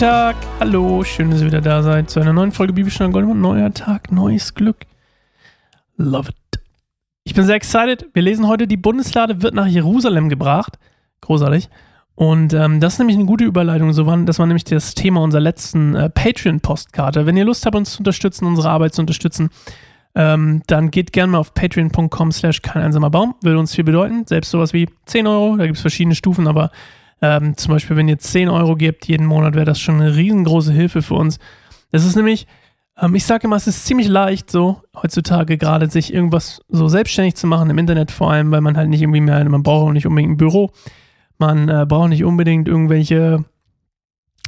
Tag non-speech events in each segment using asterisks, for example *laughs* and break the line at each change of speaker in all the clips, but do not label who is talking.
Tag, hallo, schön, dass ihr wieder da seid zu einer neuen Folge Bibelstunde Gold und neuer Tag, neues Glück. Love it. Ich bin sehr excited. Wir lesen heute, die Bundeslade wird nach Jerusalem gebracht. Großartig. Und ähm, das ist nämlich eine gute Überleitung. So war, das war nämlich das Thema unserer letzten äh, Patreon-Postkarte. Wenn ihr Lust habt, uns zu unterstützen, unsere Arbeit zu unterstützen, ähm, dann geht gerne mal auf patreon.com slash kein einsamer Baum. Würde uns viel bedeuten. Selbst sowas wie 10 Euro, da gibt es verschiedene Stufen, aber ähm, zum Beispiel, wenn ihr 10 Euro gebt jeden Monat, wäre das schon eine riesengroße Hilfe für uns. Das ist nämlich, ähm, ich sage immer, es ist ziemlich leicht so, heutzutage gerade sich irgendwas so selbstständig zu machen, im Internet vor allem, weil man halt nicht irgendwie mehr, man braucht auch nicht unbedingt ein Büro, man äh, braucht nicht unbedingt irgendwelche,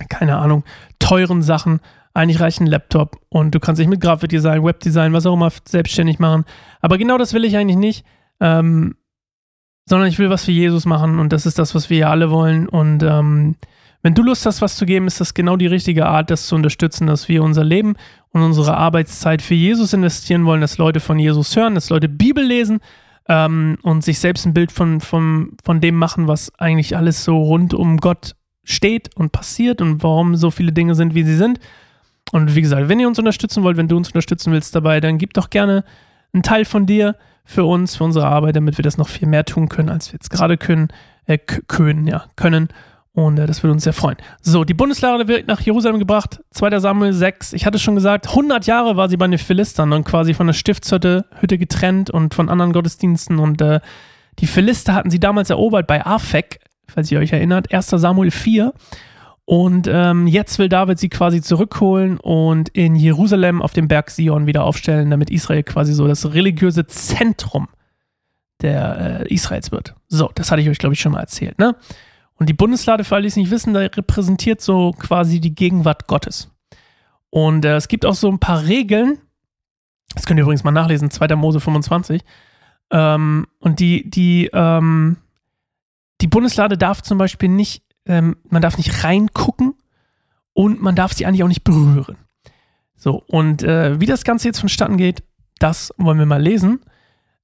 keine Ahnung, teuren Sachen. Eigentlich reicht ein Laptop und du kannst dich mit Grafikdesign, Webdesign, was auch immer selbstständig machen. Aber genau das will ich eigentlich nicht. Ähm, sondern ich will was für Jesus machen und das ist das, was wir ja alle wollen. Und ähm, wenn du Lust hast, was zu geben, ist das genau die richtige Art, das zu unterstützen, dass wir unser Leben und unsere Arbeitszeit für Jesus investieren wollen, dass Leute von Jesus hören, dass Leute Bibel lesen ähm, und sich selbst ein Bild von, von, von dem machen, was eigentlich alles so rund um Gott steht und passiert und warum so viele Dinge sind, wie sie sind. Und wie gesagt, wenn ihr uns unterstützen wollt, wenn du uns unterstützen willst dabei, dann gib doch gerne einen Teil von dir für uns, für unsere Arbeit, damit wir das noch viel mehr tun können, als wir jetzt gerade können, äh, können, ja, können. Und äh, das würde uns sehr freuen. So, die Bundeslade wird nach Jerusalem gebracht, 2. Samuel 6. Ich hatte schon gesagt, 100 Jahre war sie bei den Philistern und quasi von der Stiftshütte Hütte getrennt und von anderen Gottesdiensten. Und äh, die Philister hatten sie damals erobert bei Afek, falls ihr euch erinnert, 1. Samuel 4. Und ähm, jetzt will David sie quasi zurückholen und in Jerusalem auf dem Berg Sion wieder aufstellen, damit Israel quasi so das religiöse Zentrum der äh, Israels wird. So, das hatte ich euch, glaube ich, schon mal erzählt. Ne? Und die Bundeslade, für alle, die es nicht wissen, da repräsentiert so quasi die Gegenwart Gottes. Und äh, es gibt auch so ein paar Regeln, das könnt ihr übrigens mal nachlesen, 2. Mose 25. Ähm, und die, die, ähm, die Bundeslade darf zum Beispiel nicht ähm, man darf nicht reingucken und man darf sie eigentlich auch nicht berühren. So, und äh, wie das Ganze jetzt vonstatten geht, das wollen wir mal lesen.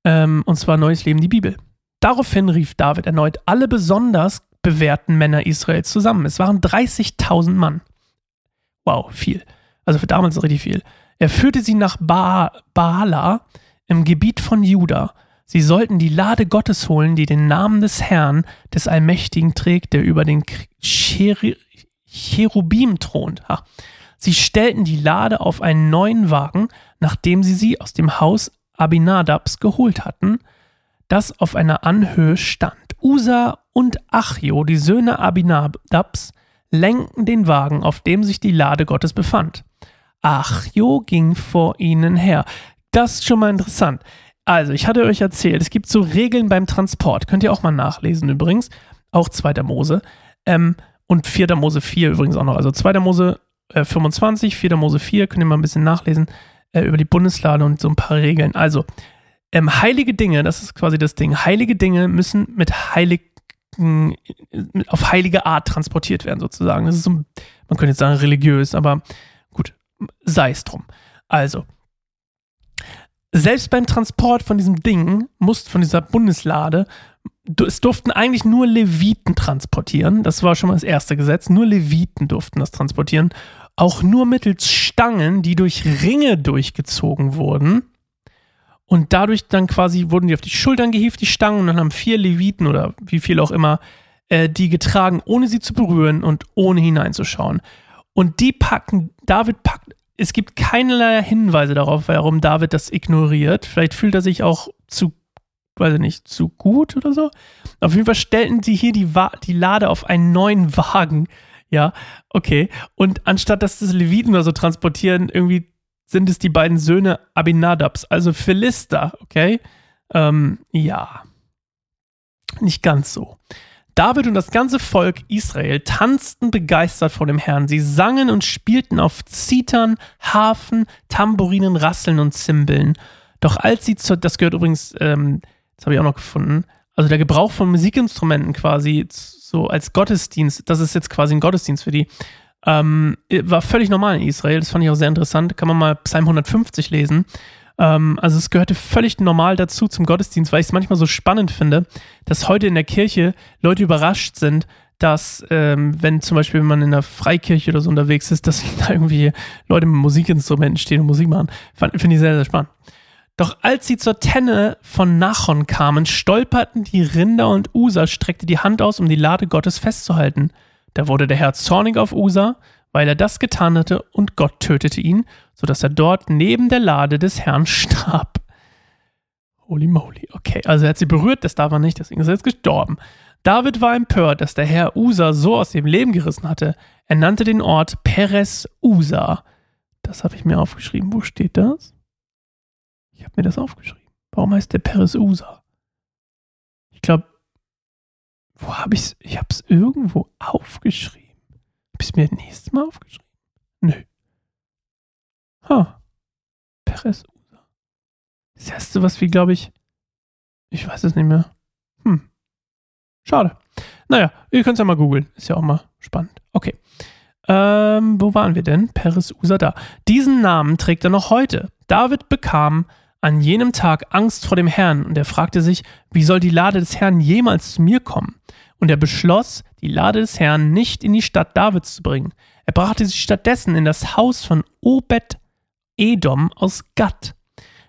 Ähm, und zwar Neues Leben, die Bibel. Daraufhin rief David erneut alle besonders bewährten Männer Israels zusammen. Es waren 30.000 Mann. Wow, viel. Also für damals richtig viel. Er führte sie nach ba Baala im Gebiet von Juda Sie sollten die Lade Gottes holen, die den Namen des Herrn, des Allmächtigen trägt, der über den Cherubim thront. Sie stellten die Lade auf einen neuen Wagen, nachdem sie sie aus dem Haus Abinadabs geholt hatten, das auf einer Anhöhe stand. Usa und Achio, die Söhne Abinadabs, lenkten den Wagen, auf dem sich die Lade Gottes befand. Achio ging vor ihnen her. Das ist schon mal interessant. Also, ich hatte euch erzählt, es gibt so Regeln beim Transport. Könnt ihr auch mal nachlesen übrigens. Auch 2. Mose. Ähm, und 4. Mose 4 übrigens auch noch. Also 2. Mose äh, 25, 4. Mose 4, könnt ihr mal ein bisschen nachlesen äh, über die Bundeslade und so ein paar Regeln. Also, ähm, heilige Dinge, das ist quasi das Ding. Heilige Dinge müssen mit heiligen, auf heilige Art transportiert werden, sozusagen. Das ist so, man könnte jetzt sagen religiös, aber gut, sei es drum. Also, selbst beim Transport von diesem Ding, muss von dieser Bundeslade, es durften eigentlich nur Leviten transportieren. Das war schon mal das erste Gesetz. Nur Leviten durften das transportieren. Auch nur mittels Stangen, die durch Ringe durchgezogen wurden. Und dadurch dann quasi wurden die auf die Schultern gehievt, die Stangen, und dann haben vier Leviten oder wie viel auch immer äh, die getragen, ohne sie zu berühren und ohne hineinzuschauen. Und die packen, David packt es gibt keinerlei Hinweise darauf, warum David das ignoriert. Vielleicht fühlt er sich auch zu, weiß ich nicht, zu gut oder so. Auf jeden Fall stellten sie hier die, Wa die Lade auf einen neuen Wagen. Ja, okay. Und anstatt dass das Leviten oder so transportieren, irgendwie sind es die beiden Söhne Abinadabs, also Philister, okay? Ähm, ja. Nicht ganz so. David und das ganze Volk Israel tanzten begeistert vor dem Herrn. Sie sangen und spielten auf Zitern, Harfen, Tambourinen, Rasseln und Zimbeln. Doch als sie zu, das gehört übrigens, ähm, das habe ich auch noch gefunden, also der Gebrauch von Musikinstrumenten quasi so als Gottesdienst, das ist jetzt quasi ein Gottesdienst für die, ähm, war völlig normal in Israel. Das fand ich auch sehr interessant. Kann man mal Psalm 150 lesen. Ähm, also es gehörte völlig normal dazu zum Gottesdienst, weil ich es manchmal so spannend finde, dass heute in der Kirche Leute überrascht sind, dass, ähm, wenn zum Beispiel man in der Freikirche oder so unterwegs ist, dass *laughs* da irgendwie Leute mit Musikinstrumenten stehen und Musik machen. Finde ich sehr, sehr spannend. Doch als sie zur Tenne von Nachon kamen, stolperten die Rinder und Usa streckte die Hand aus, um die Lade Gottes festzuhalten. Da wurde der Herr zornig auf Usa, weil er das getan hatte, und Gott tötete ihn, sodass er dort neben der Lade des Herrn starb. Holy moly. Okay, also er hat sie berührt, das darf er nicht, deswegen ist er jetzt gestorben. David war empört, dass der Herr Usa so aus dem Leben gerissen hatte. Er nannte den Ort Peres Usa. Das habe ich mir aufgeschrieben. Wo steht das? Ich habe mir das aufgeschrieben. Warum heißt der Peres Usa? Ich glaube, wo habe ich es? Ich habe es irgendwo aufgeschrieben. Habe ich es mir nächstes Mal aufgeschrieben? Nö. Ha. Peres Usa. Das erste, was wir, glaube ich. Ich weiß es nicht mehr. Hm. Schade. Naja, ihr könnt es ja mal googeln. Ist ja auch mal spannend. Okay. Ähm, wo waren wir denn? Peres Usa da. Diesen Namen trägt er noch heute. David bekam an jenem Tag Angst vor dem Herrn und er fragte sich, wie soll die Lade des Herrn jemals zu mir kommen? Und er beschloss, die Lade des Herrn nicht in die Stadt Davids zu bringen. Er brachte sie stattdessen in das Haus von Obed Edom aus Gad.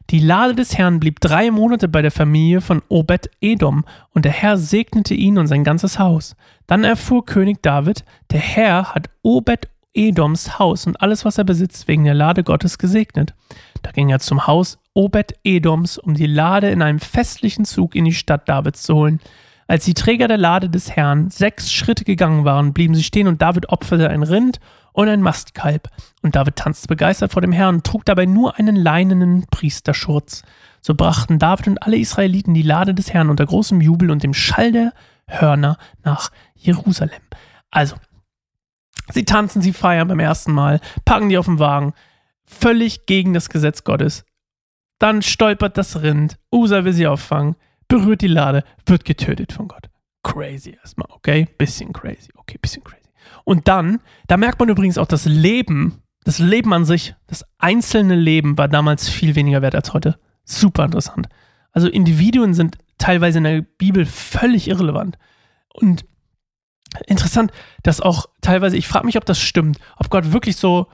Die Lade des Herrn blieb drei Monate bei der Familie von Obed Edom, und der Herr segnete ihn und sein ganzes Haus. Dann erfuhr König David, der Herr hat Obed Edoms Haus und alles, was er besitzt, wegen der Lade Gottes gesegnet. Da ging er zum Haus Obed Edoms, um die Lade in einem festlichen Zug in die Stadt Davids zu holen. Als die Träger der Lade des Herrn sechs Schritte gegangen waren, blieben sie stehen und David opferte ein Rind und ein Mastkalb. Und David tanzte begeistert vor dem Herrn und trug dabei nur einen leinenen Priesterschurz. So brachten David und alle Israeliten die Lade des Herrn unter großem Jubel und dem Schall der Hörner nach Jerusalem. Also, sie tanzen, sie feiern beim ersten Mal, packen die auf den Wagen, völlig gegen das Gesetz Gottes. Dann stolpert das Rind, Usa will sie auffangen, berührt die Lade, wird getötet von Gott. Crazy erstmal, okay? Bisschen crazy, okay, bisschen crazy. Und dann, da merkt man übrigens auch das Leben, das Leben an sich, das einzelne Leben war damals viel weniger wert als heute. Super interessant. Also Individuen sind teilweise in der Bibel völlig irrelevant. Und interessant, dass auch teilweise, ich frage mich, ob das stimmt, ob Gott wirklich so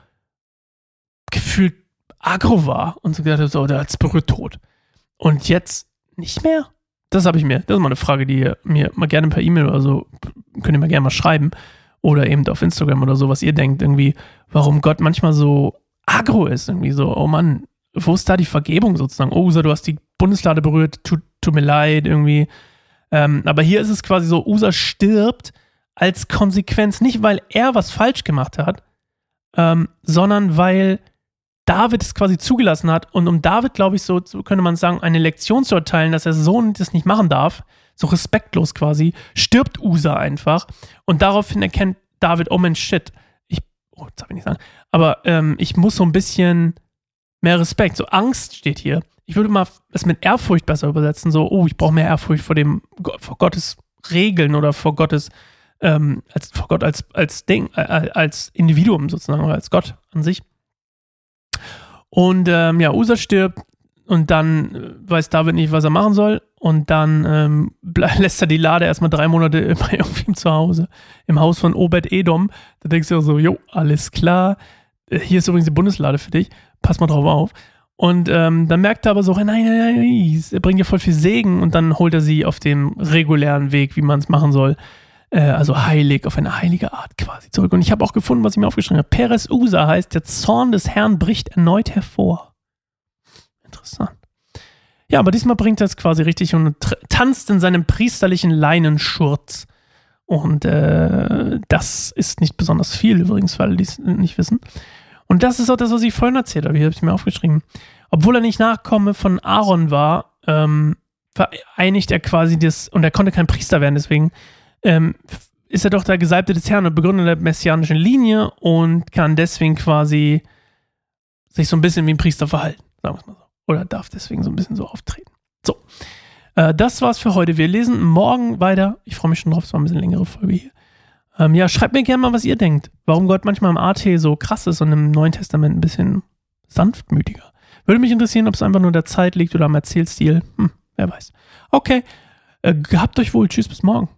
gefühlt aggro war und so gesagt hat, so, der hat's berührt tot. Und jetzt nicht mehr? Das habe ich mir, das ist mal eine Frage, die ihr mir mal gerne per E-Mail oder so, könnt ihr mir gerne mal schreiben. Oder eben auf Instagram oder so, was ihr denkt, irgendwie, warum Gott manchmal so aggro ist. Irgendwie so, oh Mann, wo ist da die Vergebung sozusagen? Oh, Usa, du hast die Bundeslade berührt, tut, tut mir leid, irgendwie. Ähm, aber hier ist es quasi so, Usa stirbt als Konsequenz, nicht weil er was falsch gemacht hat, ähm, sondern weil David es quasi zugelassen hat und um David, glaube ich, so, so könnte man sagen, eine Lektion zu erteilen, dass er Sohn das nicht machen darf, so respektlos quasi, stirbt Usa einfach und daraufhin erkennt David, oh Mensch, shit, ich, oh, darf ich nicht sagen, aber ähm, ich muss so ein bisschen mehr Respekt, so Angst steht hier. Ich würde mal es mit Ehrfurcht besser übersetzen, so, oh, ich brauche mehr Ehrfurcht vor dem, vor Gottes Regeln oder vor Gottes, ähm, als, vor Gott als, als Ding, äh, als Individuum sozusagen oder als Gott an sich. Und ähm, ja, Usa stirbt und dann äh, weiß David nicht, was er machen soll. Und dann ähm, *laughs* lässt er die Lade erstmal drei Monate *laughs* bei irgendwem zu Hause. Im Haus von Obed Edom. Da denkst du so, jo, alles klar. Äh, hier ist übrigens die Bundeslade für dich. Pass mal drauf auf. Und ähm, dann merkt er aber so, nein, nein, nein, er bringt ja voll viel Segen und dann holt er sie auf dem regulären Weg, wie man es machen soll. Äh, also heilig, auf eine heilige Art quasi zurück. Und ich habe auch gefunden, was ich mir aufgeschrieben habe. Peres Usa heißt, der Zorn des Herrn bricht erneut hervor. Interessant. Ja, aber diesmal bringt er es quasi richtig und tanzt in seinem priesterlichen Leinenschurz. Und äh, das ist nicht besonders viel übrigens, weil die es nicht wissen. Und das ist auch das, was ich vorhin erzählt habe. Hier habe ich mir aufgeschrieben. Obwohl er nicht Nachkomme von Aaron war, ähm, vereinigt er quasi das, und er konnte kein Priester werden, deswegen ähm, ist er doch der Gesalbte des Herrn und Begründer der messianischen Linie und kann deswegen quasi sich so ein bisschen wie ein Priester verhalten, sagen wir es mal so. Oder darf deswegen so ein bisschen so auftreten. So, äh, das war's für heute. Wir lesen morgen weiter. Ich freue mich schon drauf, es war ein bisschen längere Folge hier. Ähm, ja, schreibt mir gerne mal, was ihr denkt. Warum Gott manchmal im AT so krass ist und im Neuen Testament ein bisschen sanftmütiger. Würde mich interessieren, ob es einfach nur der Zeit liegt oder am Erzählstil. Hm, wer weiß. Okay, äh, gehabt euch wohl. Tschüss, bis morgen.